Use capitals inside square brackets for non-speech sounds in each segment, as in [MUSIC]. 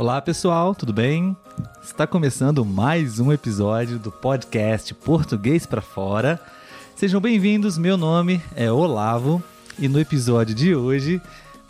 Olá pessoal, tudo bem? Está começando mais um episódio do podcast Português para Fora. Sejam bem-vindos, meu nome é Olavo e no episódio de hoje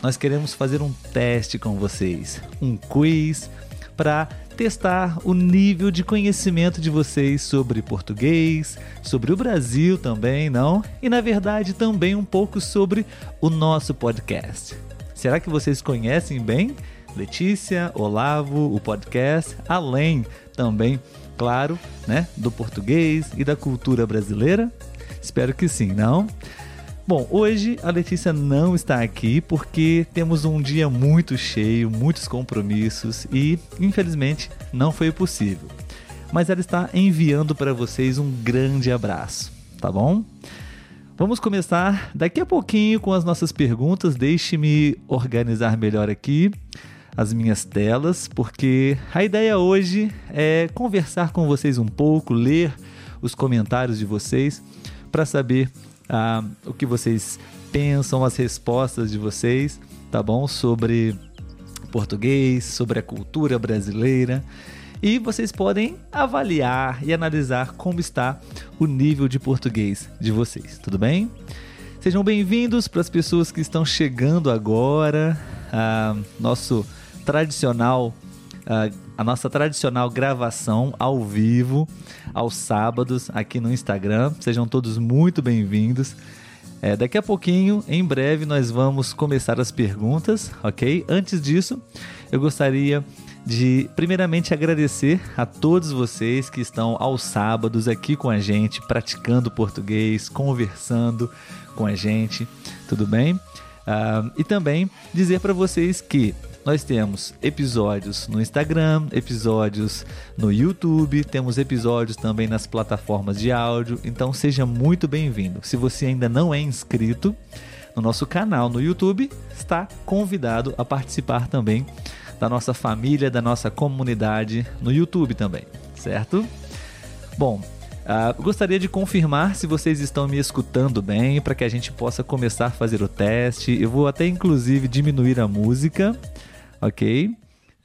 nós queremos fazer um teste com vocês, um quiz para testar o nível de conhecimento de vocês sobre português, sobre o Brasil também, não? E na verdade também um pouco sobre o nosso podcast. Será que vocês conhecem bem Letícia, Olavo, o podcast, além também, claro, né, do português e da cultura brasileira? Espero que sim, não? Bom, hoje a Letícia não está aqui porque temos um dia muito cheio, muitos compromissos e, infelizmente, não foi possível. Mas ela está enviando para vocês um grande abraço, tá bom? Vamos começar daqui a pouquinho com as nossas perguntas. Deixe-me organizar melhor aqui as minhas telas, porque a ideia hoje é conversar com vocês um pouco, ler os comentários de vocês para saber ah, o que vocês pensam, as respostas de vocês, tá bom? Sobre português, sobre a cultura brasileira. E vocês podem avaliar e analisar como está o nível de português de vocês, tudo bem? Sejam bem-vindos para as pessoas que estão chegando agora. Ah, nosso tradicional, uh, a nossa tradicional gravação ao vivo, aos sábados, aqui no Instagram. Sejam todos muito bem-vindos. É, daqui a pouquinho, em breve, nós vamos começar as perguntas, ok? Antes disso, eu gostaria de, primeiramente, agradecer a todos vocês que estão aos sábados aqui com a gente, praticando português, conversando com a gente, tudo bem? Uh, e também dizer para vocês que nós temos episódios no Instagram, episódios no YouTube, temos episódios também nas plataformas de áudio, então seja muito bem-vindo. Se você ainda não é inscrito no nosso canal no YouTube, está convidado a participar também da nossa família, da nossa comunidade no YouTube também, certo? Bom, Uh, gostaria de confirmar se vocês estão me escutando bem para que a gente possa começar a fazer o teste. Eu vou até inclusive diminuir a música ok?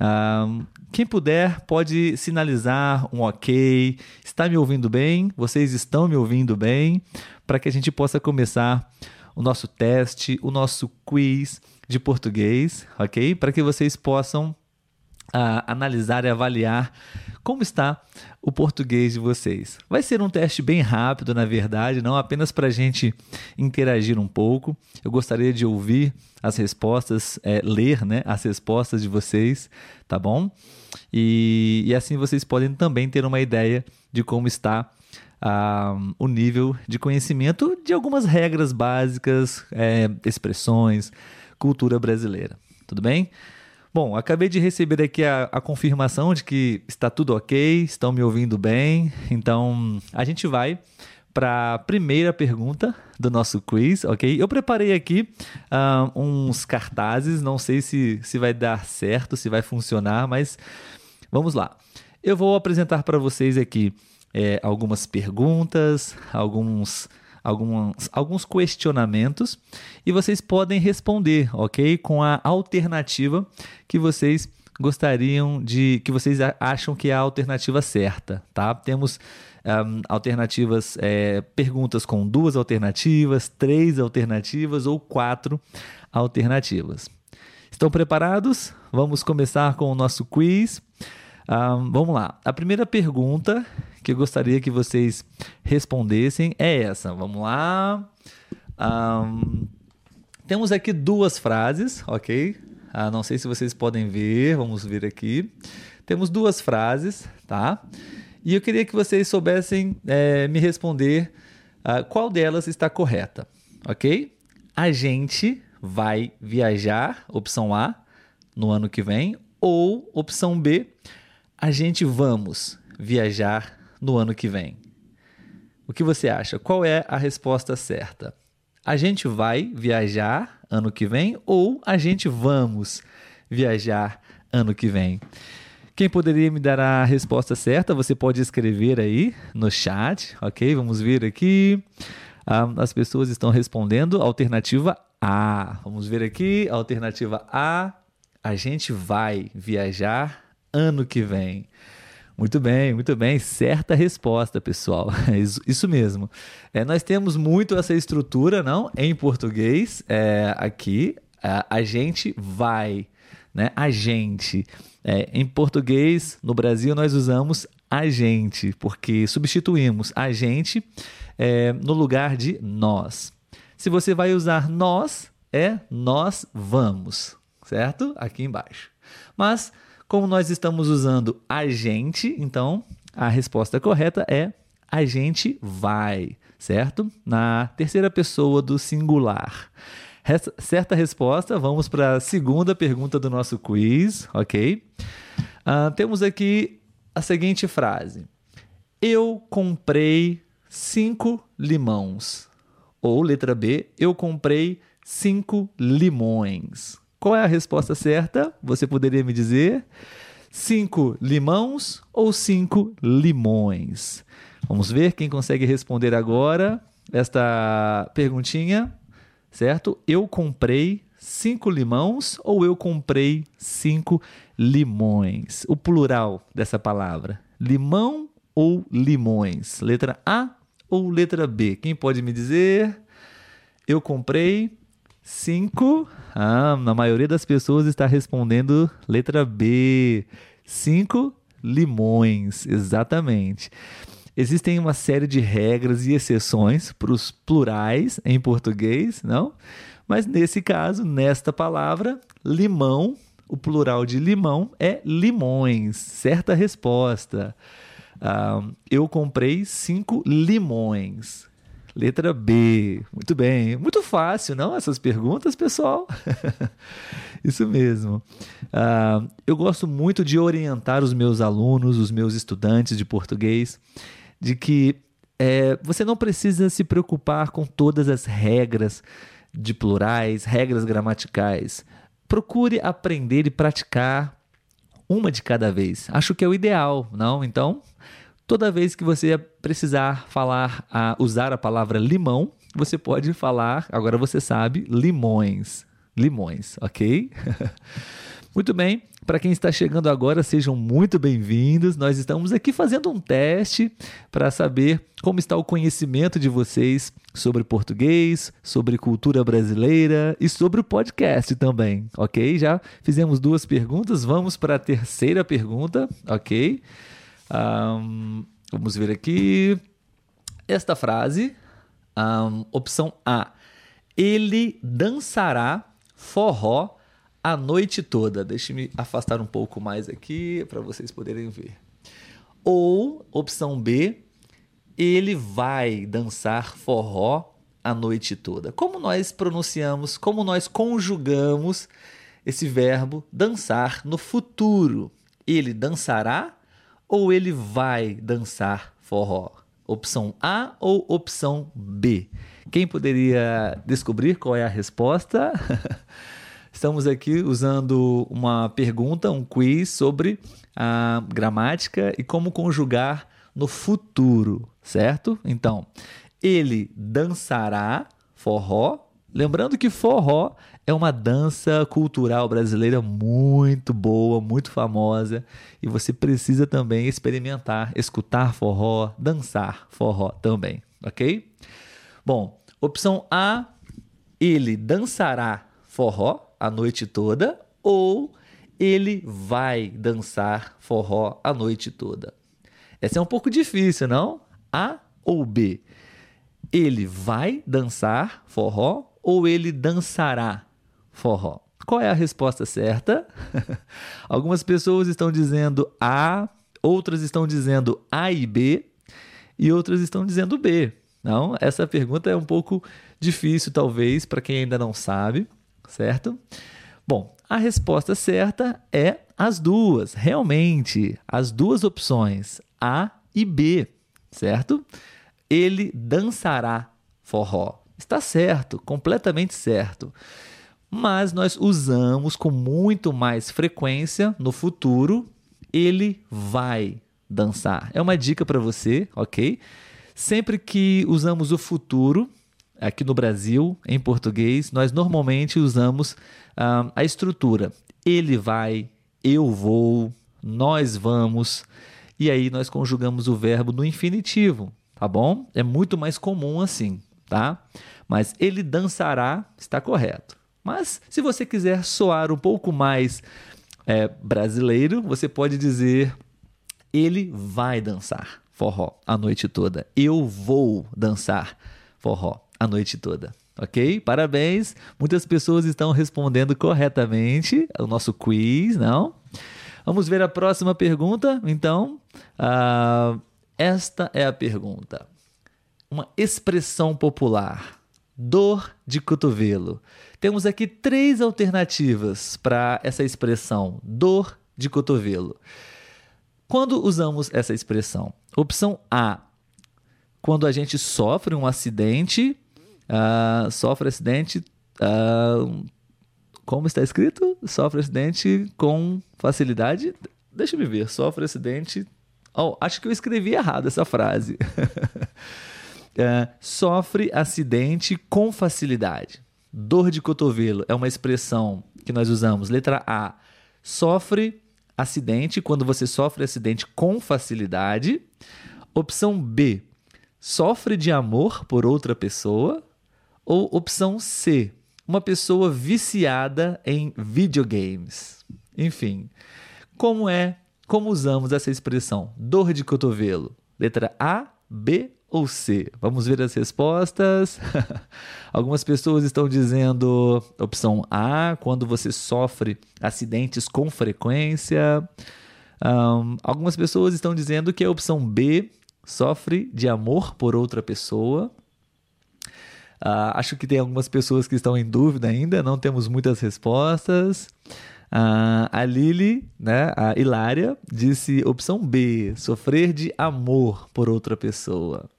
Um, quem puder pode sinalizar um ok. Está me ouvindo bem? Vocês estão me ouvindo bem? Para que a gente possa começar o nosso teste, o nosso quiz de português, ok? Para que vocês possam uh, analisar e avaliar como está o português de vocês. Vai ser um teste bem rápido, na verdade, não apenas para a gente interagir um pouco. Eu gostaria de ouvir as respostas, é, ler né, as respostas de vocês, tá bom? E, e assim vocês podem também ter uma ideia de como está uh, o nível de conhecimento de algumas regras básicas, é, expressões, cultura brasileira. Tudo bem? Bom, acabei de receber aqui a, a, confirmação de que está tudo ok, estão me ouvindo bem. Então, a gente vai para a primeira pergunta do nosso quiz, ok? Eu preparei aqui uh, uns cartazes, não sei se, se vai dar certo, se vai funcionar, mas vamos lá. Eu vou apresentar para vocês aqui é, algumas perguntas, alguns alguns, alguns questionamentos e vocês podem responder, ok? Com a alternativa que vocês gostariam de. que vocês acham que é a alternativa certa, tá? Temos um, alternativas, é, perguntas com duas alternativas, três alternativas ou quatro alternativas. Estão preparados? Vamos começar com o nosso quiz. Um, vamos lá. A primeira pergunta que eu gostaria que vocês respondessem é essa. Vamos lá. Um, temos aqui duas frases, ok? Ah, não sei se vocês podem ver, vamos ver aqui. Temos duas frases, tá? E eu queria que vocês soubessem é, me responder uh, qual delas está correta, ok? A gente vai viajar, opção A, no ano que vem, ou opção B, a gente vamos viajar no ano que vem? O que você acha? Qual é a resposta certa? A gente vai viajar ano que vem ou a gente vamos viajar ano que vem? Quem poderia me dar a resposta certa? Você pode escrever aí no chat, ok? Vamos ver aqui. Ah, as pessoas estão respondendo alternativa A. Vamos ver aqui, alternativa A A gente vai viajar ano que vem. Muito bem, muito bem. Certa resposta, pessoal. [LAUGHS] Isso, isso mesmo. É, nós temos muito essa estrutura, não? Em português, é, aqui, a, a, gente vai, né? A gente. É, em português, no Brasil, nós usamos a gente, porque substituímos a gente é, no lugar de nós. Se você vai usar nós, é nós vamos, certo? Aqui embaixo. Mas, como nós estamos usando a gente, então a resposta correta é a gente vai, certo? Na terceira pessoa do singular. certa resposta, vamos para a segunda pergunta do nosso quiz, ok? Uh, temos aqui a seguinte frase: Eu comprei cinco limões. Ou letra B, eu comprei cinco limões. Qual é a resposta certa? Você poderia me dizer? Cinco limões ou cinco limões? Vamos ver quem consegue responder agora esta perguntinha, certo? Eu comprei cinco limões ou eu comprei cinco limões? O plural dessa palavra: limão ou limões? Letra A ou letra B? Quem pode me dizer? Eu comprei cinco. Ah, na maioria das pessoas está respondendo letra B. Cinco limões, exatamente. Existem uma série de regras e exceções para os plurais em português, não? Mas nesse caso, nesta palavra, limão, o plural de limão é limões. Certa resposta. Uh, eu comprei cinco limões. Letra B. Muito bem. Muito fácil, não? Essas perguntas, pessoal? [LAUGHS] Isso mesmo. Uh, eu gosto muito de orientar os meus alunos, os meus estudantes de português, de que é, você não precisa se preocupar com todas as regras de plurais, regras gramaticais. Procure aprender e praticar uma de cada vez. Acho que é o ideal, não? Então, toda vez que você precisar falar, a, usar a palavra limão, você pode falar, agora você sabe, limões. Limões, ok? [LAUGHS] Muito bem, para quem está chegando agora, sejam muito bem-vindos. Nós estamos aqui fazendo um teste para saber como está o conhecimento de vocês sobre português, sobre cultura brasileira e sobre o podcast também, ok? Já fizemos duas perguntas, vamos para a terceira pergunta, ok? Um, vamos ver aqui. Esta frase, um, opção A: Ele dançará forró a noite toda. Deixe-me afastar um pouco mais aqui para vocês poderem ver. Ou, opção B, ele vai dançar forró a noite toda. Como nós pronunciamos, como nós conjugamos esse verbo dançar no futuro? Ele dançará ou ele vai dançar forró? Opção A ou opção B? Quem poderia descobrir qual é a resposta? [LAUGHS] Estamos aqui usando uma pergunta, um quiz sobre a gramática e como conjugar no futuro, certo? Então, ele dançará forró. Lembrando que forró é uma dança cultural brasileira muito boa, muito famosa, e você precisa também experimentar, escutar forró, dançar forró também, ok? Bom, opção A, ele dançará forró a noite toda ou ele vai dançar forró a noite toda? Essa é um pouco difícil, não? A ou B? Ele vai dançar forró ou ele dançará forró? Qual é a resposta certa? [LAUGHS] Algumas pessoas estão dizendo A, outras estão dizendo A e B, e outras estão dizendo B. Não, essa pergunta é um pouco difícil, talvez, para quem ainda não sabe certo? Bom, a resposta certa é as duas, realmente, as duas opções, A e B, certo? Ele dançará forró. Está certo, completamente certo. Mas nós usamos com muito mais frequência no futuro, ele vai dançar. É uma dica para você, ok? Sempre que usamos o futuro, aqui no Brasil, em português, nós normalmente usamos uh, a estrutura ele vai, eu vou, nós vamos. E aí nós conjugamos o verbo no infinitivo, tá bom? É muito mais comum assim, tá? Mas ele dançará está correto. Mas se você quiser soar um pouco mais é, brasileiro, você pode dizer ele vai dançar forró a noite toda. Eu vou dançar forró a noite toda. Ok? Parabéns. Muitas pessoas estão respondendo corretamente o nosso quiz, não? Vamos ver a próxima pergunta, então. Uh, esta é a pergunta. Uma expressão popular. Dor de cotovelo. Temos aqui três alternativas para essa expressão, dor de cotovelo. Quando usamos essa expressão? Opção A, quando a gente sofre um acidente, uh, sofre acidente, uh, como está escrito? Sofre acidente com facilidade. Deixa eu ver. Sofre acidente. Oh, acho que eu escrevi errado essa frase. [LAUGHS] uh, sofre acidente com facilidade. Dor de cotovelo é uma expressão que nós usamos. Letra A. Sofre acidente quando você sofre acidente com facilidade. Opção B. Sofre de amor por outra pessoa. Ou opção C uma pessoa viciada em videogames. Enfim, como é, como usamos essa expressão? Dor de cotovelo. Letra A, B ou C? Vamos ver as respostas. [LAUGHS] Algumas pessoas estão dizendo opção A, quando você sofre acidentes com frequência. Um, algumas pessoas estão dizendo que a opção B sofre de amor por outra pessoa. Uh, acho que tem algumas pessoas que estão em dúvida ainda, não temos muitas respostas. Uh, a Lili, né, a Hilária, disse opção B, sofrer de amor por outra pessoa.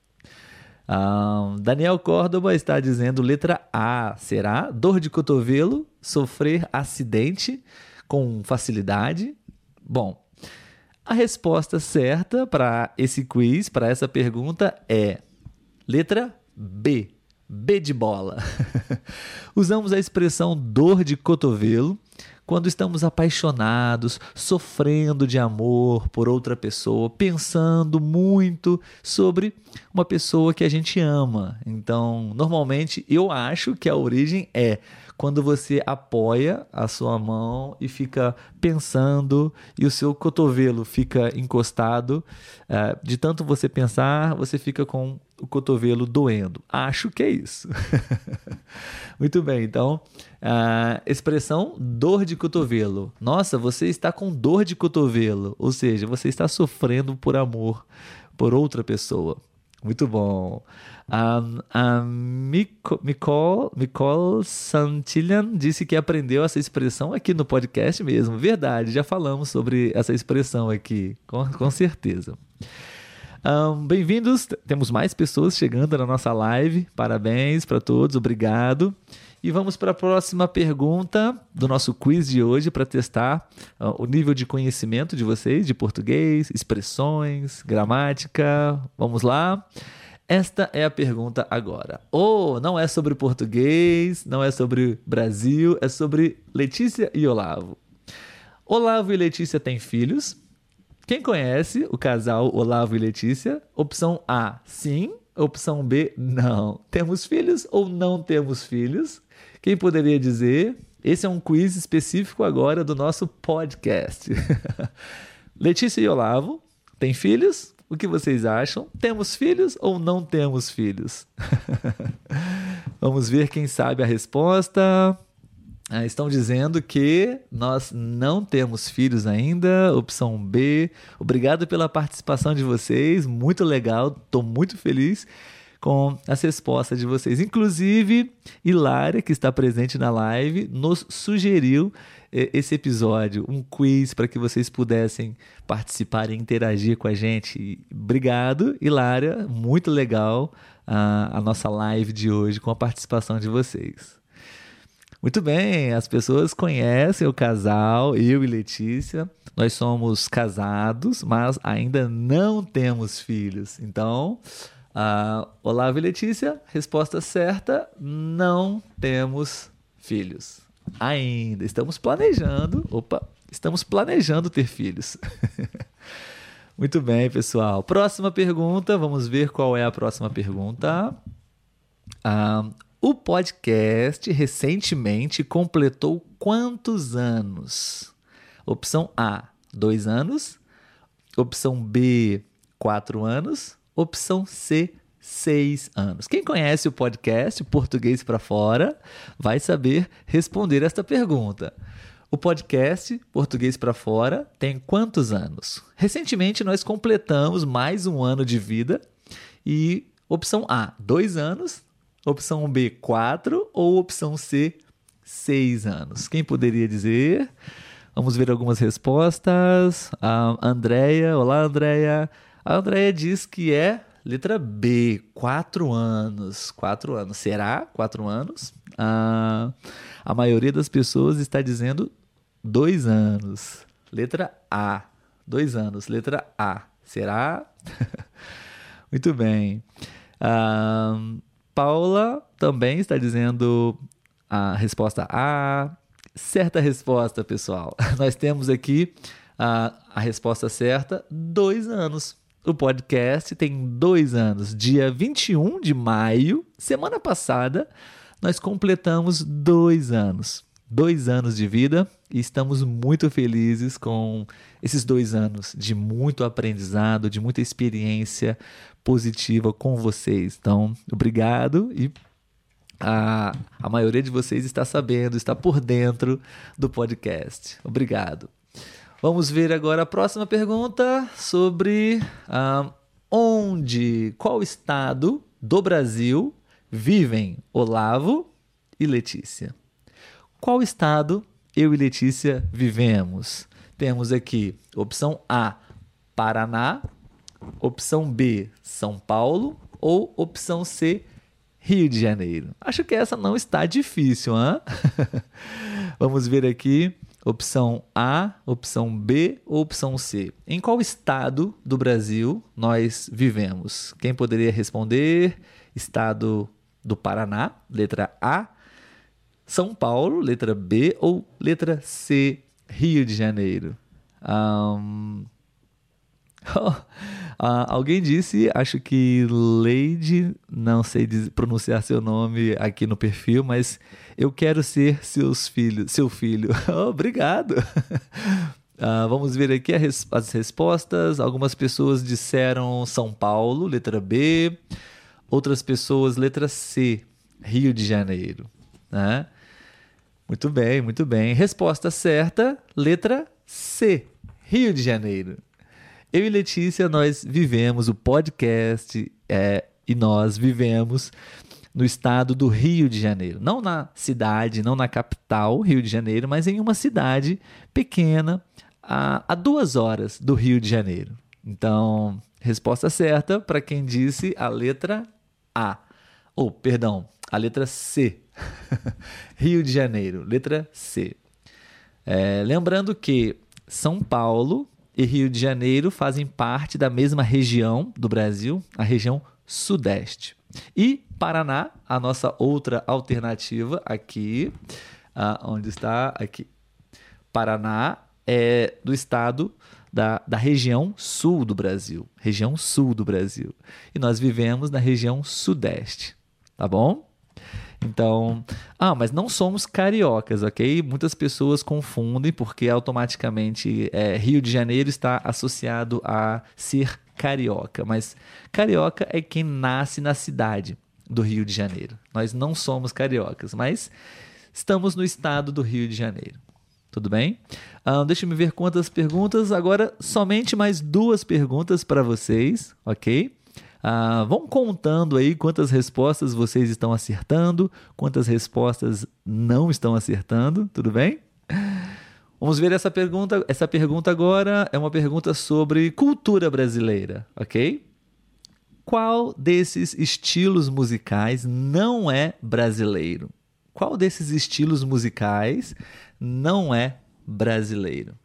Uh, Daniel Córdoba está dizendo letra A, será? Dor de cotovelo, sofrer acidente com facilidade? Bom, a resposta certa para esse quiz, para essa pergunta é letra B, B de bola. [LAUGHS] Usamos a expressão dor de cotovelo quando estamos apaixonados, sofrendo de amor por outra pessoa, pensando muito sobre uma pessoa que a gente ama. Então, normalmente eu acho que a origem é quando você apoia a sua mão e fica pensando e o seu cotovelo fica encostado. Uh, de tanto você pensar, você fica com o cotovelo doendo. Acho que é isso. [LAUGHS] Muito bem, então, a expressão dor de cotovelo. Nossa, você está com dor de cotovelo, ou seja, você está sofrendo por amor por outra pessoa. Muito bom. A, a Nicole, Nicole Santillan disse que aprendeu essa expressão aqui no podcast mesmo. Verdade, já falamos sobre essa expressão aqui, com, com certeza. Um, Bem-vindos, temos mais pessoas chegando na nossa live. Parabéns para todos, obrigado. E vamos para a próxima pergunta do nosso quiz de hoje para testar uh, o nível de conhecimento de vocês de português, expressões, gramática. Vamos lá. Esta é a pergunta agora. Oh, não é sobre português, não é sobre Brasil, é sobre Letícia e Olavo. Olavo e Letícia têm filhos. Quem conhece o casal Olavo e Letícia? Opção A, sim. Opção B, não. Temos filhos ou não temos filhos? Quem poderia dizer? Esse é um quiz específico agora do nosso podcast. [LAUGHS] Letícia e Olavo têm filhos? O que vocês acham? Temos filhos ou não temos filhos? [LAUGHS] Vamos ver quem sabe a resposta. Ah, estão dizendo que nós não temos filhos ainda. Opção B. Obrigado pela participação de vocês. Muito legal. Estou muito feliz com as respostas de vocês. Inclusive, Hilária, que está presente na live, nos sugeriu eh, esse episódio, um quiz para que vocês pudessem participar e interagir com a gente. Obrigado, Hilária, muito legal a, a nossa live de hoje com a participação de vocês. Muito bem, as pessoas conhecem o casal, eu e Letícia. Nós somos casados, mas ainda não temos filhos. Então, uh, Olavo Letícia, resposta certa: não temos filhos. Ainda. Estamos planejando. Opa, estamos planejando ter filhos. [LAUGHS] Muito bem, pessoal. Próxima pergunta. Vamos ver qual é a próxima pergunta. Ah, o podcast recentemente completou quantos anos? Opção A, dois anos. Opção B, quatro anos. Opção C, seis anos. Quem conhece o podcast Português para Fora vai saber responder esta pergunta. O podcast Português para Fora tem quantos anos? Recentemente nós completamos mais um ano de vida e opção A, dois anos. Opção B, quatro. Ou opção C, seis anos. Quem poderia dizer? Vamos ver algumas respostas. A Andrea, olá Andrea. A Andrea diz que é letra B, quatro anos. Quatro anos. Será quatro anos? A, a maioria das pessoas está dizendo dois anos. Letra A, dois anos. Letra A. Será? [LAUGHS] Muito bem. A Paula também está dizendo a resposta A. Certa resposta, pessoal. [LAUGHS] Nós temos aqui a, a resposta certa: dois anos. O podcast tem dois anos. Dia 21 de maio, semana passada, nós completamos dois anos. Dois anos de vida e estamos muito felizes com esses dois anos de muito aprendizado, de muita experiência positiva com vocês. Então, obrigado e a, a maioria de vocês está sabendo, está por dentro do podcast. Obrigado. Vamos ver agora a próxima pergunta sobre uh, onde, qual estado do Brasil vivem Olavo e Letícia. Qual estado eu e Letícia vivemos? Temos aqui opção A, Paraná, opção B, São Paulo ou opção C, Rio de Janeiro. Acho que essa não está difícil, hein? [LAUGHS] Vamos ver aqui. Opção A, opção B ou opção C? Em qual estado do Brasil nós vivemos? Quem poderia responder? Estado do Paraná, letra A. São Paulo, letra B ou letra C, Rio de Janeiro? Um... Uh, alguém disse, acho que Lady, não sei pronunciar seu nome aqui no perfil, mas eu quero ser seus filhos, seu filho. [LAUGHS] Obrigado. Uh, [LAUGHS] vamos ver aqui as respostas. Algumas pessoas disseram São Paulo, letra B. Outras pessoas, letra C, Rio de Janeiro. Né? Muito bem, muito bem. Resposta certa, letra C, Rio de Janeiro. Eu e Letícia, nós vivemos o podcast é, e nós vivemos no estado do Rio de Janeiro. Não na cidade, não na capital, Rio de Janeiro, mas em uma cidade pequena, a, a duas horas do Rio de Janeiro. Então, resposta certa para quem disse a letra A. Ou, oh, perdão, a letra C. [LAUGHS] Rio de Janeiro, letra C. É, lembrando que São Paulo e Rio de Janeiro fazem parte da mesma região do Brasil, a região Sudeste. E Paraná, a nossa outra alternativa aqui, uh, onde está aqui, Paraná é do estado da, da região sul do Brasil, região sul do Brasil. E nós vivemos na região Sudeste, tá bom? Então, ah, mas não somos cariocas, ok? Muitas pessoas confundem porque automaticamente é, Rio de Janeiro está associado a ser carioca, mas carioca é quem nasce na cidade do Rio de Janeiro. Nós não somos cariocas, mas estamos no estado do Rio de Janeiro. Tudo bem? Ah, deixa eu ver quantas perguntas. Agora, somente mais duas perguntas para vocês, ok? Ah, vão contando aí quantas respostas vocês estão acertando, quantas respostas não estão acertando, tudo bem? Vamos ver essa pergunta. Essa pergunta agora é uma pergunta sobre cultura brasileira, ok? Qual desses estilos musicais não é brasileiro? Qual desses estilos musicais não é brasileiro?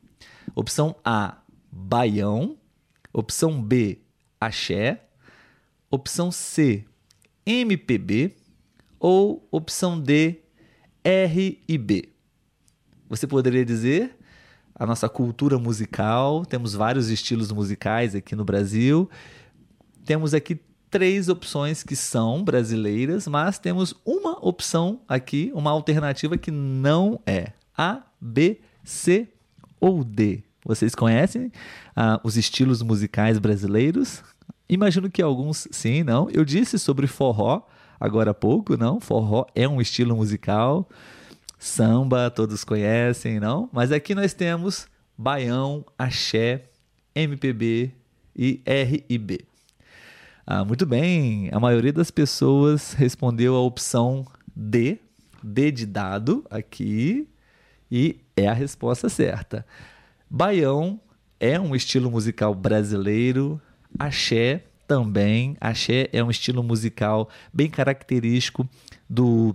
Opção A, baião. Opção B, axé. Opção C, MPB ou opção D, R e B? você poderia dizer a nossa cultura musical. Temos vários estilos musicais aqui no Brasil. Temos aqui três opções que são brasileiras, mas temos uma opção aqui, uma alternativa que não é. A, B, C ou D. Vocês conhecem ah, os estilos musicais brasileiros? Imagino que alguns sim, não. Eu disse sobre forró agora há pouco, não? Forró é um estilo musical. Samba, todos conhecem, não? Mas aqui nós temos baião, axé, MPB e R&B. Ah, muito bem, a maioria das pessoas respondeu a opção D, D de dado aqui, e é a resposta certa. Baião é um estilo musical brasileiro, axé também. Axé é um estilo musical bem característico do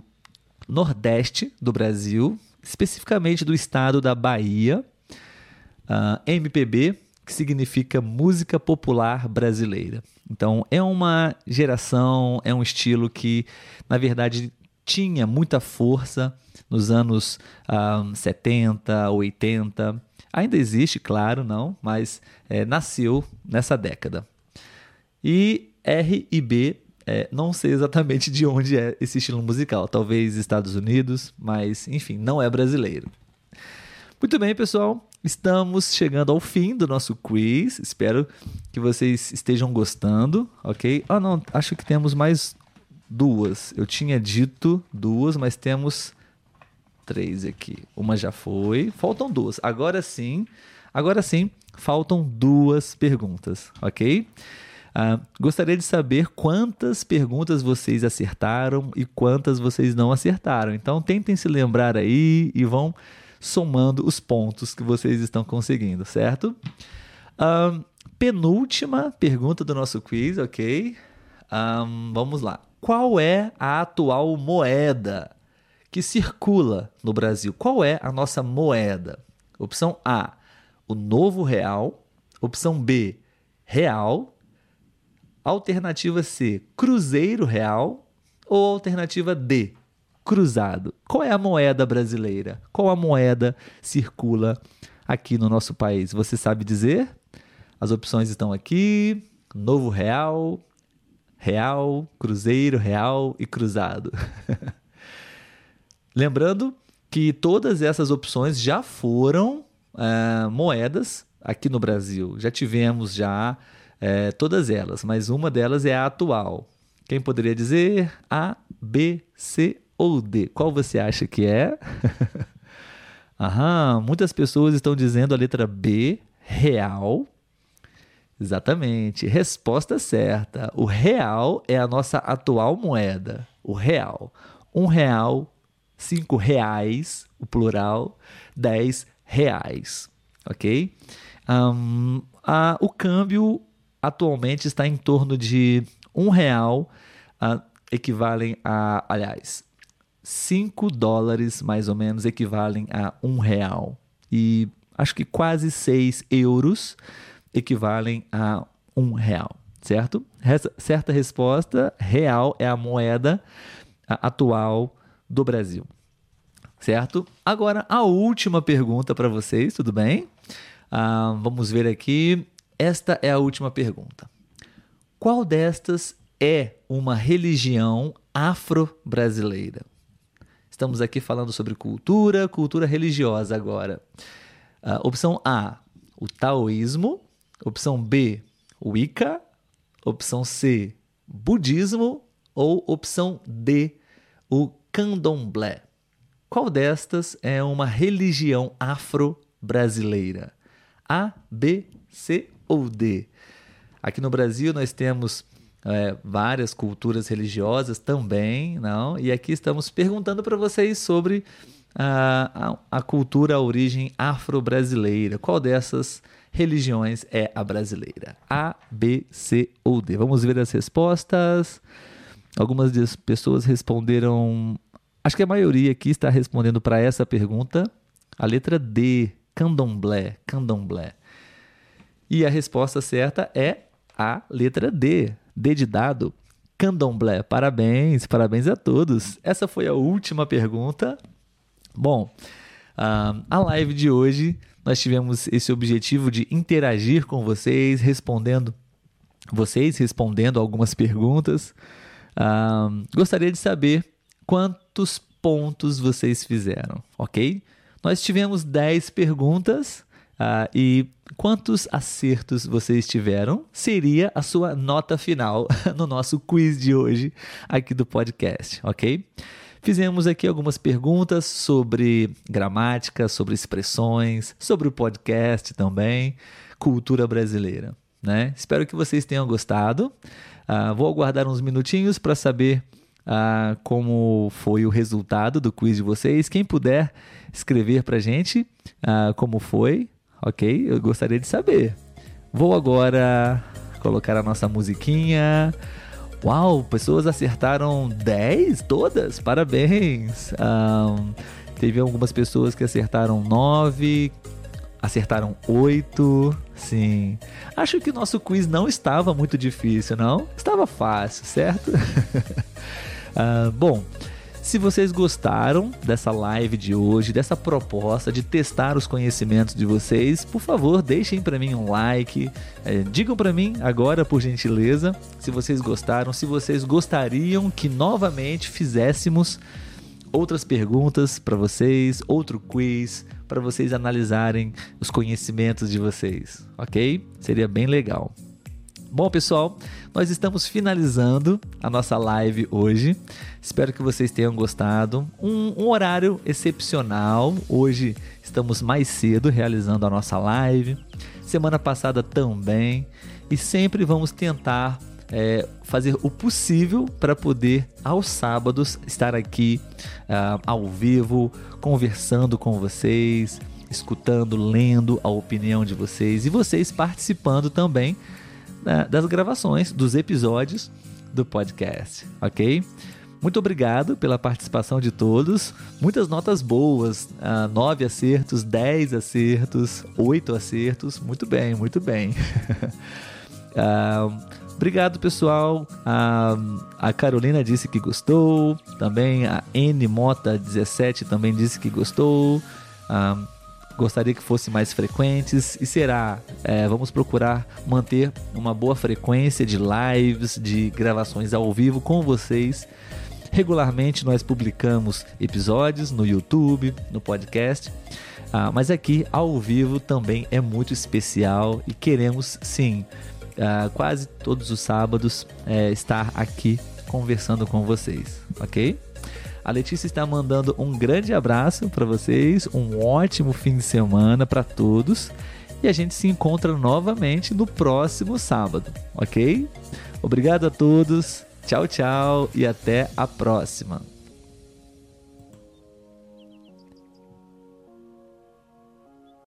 Nordeste do Brasil, especificamente do estado da Bahia. Uh, ah, MPB, que significa música popular brasileira. Então, é uma geração, é um estilo que, na verdade, tinha muita força nos anos uh, 70, 80. Ainda existe, claro, não, mas é, nasceu nessa década. E R e B é, não sei exatamente de onde é esse estilo musical. Talvez Estados Unidos, mas enfim, não é brasileiro. Muito bem, pessoal. Estamos chegando ao fim do nosso quiz. Espero que vocês estejam gostando, ok? Ah, não, acho que temos mais duas. Eu tinha dito duas, mas temos três aqui. Uma já foi. Faltam duas. Agora sim, agora sim, faltam duas perguntas, ok? Uh, gostaria de saber quantas perguntas vocês acertaram e quantas vocês não acertaram. Então tentem se lembrar aí e vão somando os pontos que vocês estão conseguindo, certo? Uh, penúltima pergunta do nosso quiz, ok? Um, vamos lá. Qual é a atual moeda que circula no Brasil? Qual é a nossa moeda? Opção A, o novo real. Opção B, real. Alternativa C, Cruzeiro Real. Ou alternativa D, cruzado. Qual é a moeda brasileira? Qual a moeda circula aqui no nosso país? Você sabe dizer? As opções estão aqui: Novo Real, Real, Cruzeiro, Real e Cruzado. [LAUGHS] Lembrando que todas essas opções já foram é, moedas aqui no Brasil. Já tivemos já é, todas elas, mas uma delas é a atual. Quem poderia dizer? A, B, C ou D? Qual você acha que é? [LAUGHS] Aham, muitas pessoas estão dizendo a letra B, real. Exatamente, resposta certa. O real é a nossa atual moeda. O real. Um real, cinco reais, o plural, dez reais. Ok? Um, a, o câmbio atualmente está em torno de um real, uh, equivalem a, aliás, 5 dólares mais ou menos equivalem a um real. E acho que quase 6 euros equivalem a um real, certo? Essa certa resposta, real é a moeda atual do Brasil, certo? Agora, a última pergunta para vocês, tudo bem? Uh, vamos ver aqui. Esta é a última pergunta. Qual destas é uma religião afro-brasileira? Estamos aqui falando sobre cultura, cultura religiosa agora. Uh, opção A, o taoísmo. Opção B, o Wicca. Opção C, budismo. Ou opção D, o candomblé. Qual destas é uma religião afro-brasileira? A, B, C ou D? Aqui no Brasil nós temos é, várias culturas religiosas também, não? E aqui estamos perguntando para vocês sobre a, a, a cultura, a origem afro-brasileira. Qual dessas religiões é a brasileira? A, B, C ou D? Vamos ver as respostas. Algumas pessoas responderam. Acho que a maioria aqui está respondendo para essa pergunta. A letra D, candomblé, candomblé. E a resposta certa é a letra D, D de dado, candomblé. Parabéns, parabéns a todos. Essa foi a última pergunta. Bom, Uh, a live de hoje nós tivemos esse objetivo de interagir com vocês, respondendo vocês, respondendo algumas perguntas. Uh, gostaria de saber quantos pontos vocês fizeram, ok? Nós tivemos 10 perguntas uh, e quantos acertos vocês tiveram seria a sua nota final [LAUGHS] no nosso quiz de hoje aqui do podcast, ok? Fizemos aqui algumas perguntas sobre gramática, sobre expressões, sobre o podcast também, cultura brasileira. Né? Espero que vocês tenham gostado. Uh, vou aguardar uns minutinhos para saber uh, como foi o resultado do quiz de vocês. Quem puder escrever para gente uh, como foi, ok? Eu gostaria de saber. Vou agora colocar a nossa musiquinha. Uau, pessoas acertaram 10 todas, parabéns. Um, teve algumas pessoas que acertaram 9, acertaram 8, sim. Acho que o nosso quiz não estava muito difícil, não? Estava fácil, certo? [LAUGHS] uh, bom, se vocês gostaram dessa live de hoje, dessa proposta de testar os conhecimentos de vocês, por favor, deixem para mim um like. É, digam para mim agora, por gentileza, se vocês gostaram, se vocês gostariam que novamente fizéssemos outras perguntas para vocês, outro quiz para vocês analisarem os conhecimentos de vocês, ok? Seria bem legal. Bom, pessoal, nós estamos finalizando a nossa live hoje. Espero que vocês tenham gostado. Um, um, horário excepcional. Hoje estamos mais cedo realizando a nossa live. Semana passada também. E sempre vamos tentar é, fazer o possível para poder, aos sábados, estar aqui uh, ao vivo, conversando com vocês, escutando, lendo a opinião de vocês e vocês participando também né, das gravações, dos episódios do podcast, ok? Muito obrigado pela participação de todos. Muitas notas boas, uh, nove acertos, dez acertos, oito acertos. Muito bem, muito bem. uh, [LAUGHS] obrigado, pessoal. Uh, a Carolina disse que gostou. Também a N Mota 17 também disse que gostou. Gostaria que fossem mais frequentes e será. É, vamos procurar manter uma boa frequência de lives, de gravações ao vivo com vocês. Regularmente nós publicamos episódios no YouTube, no podcast, ah, mas aqui ao vivo também é muito especial e queremos sim, ah, quase todos os sábados, é, estar aqui conversando com vocês, ok? A Letícia está mandando um grande abraço para vocês, um ótimo fim de semana para todos e a gente se encontra novamente no próximo sábado, ok? Obrigado a todos, tchau, tchau e até a próxima.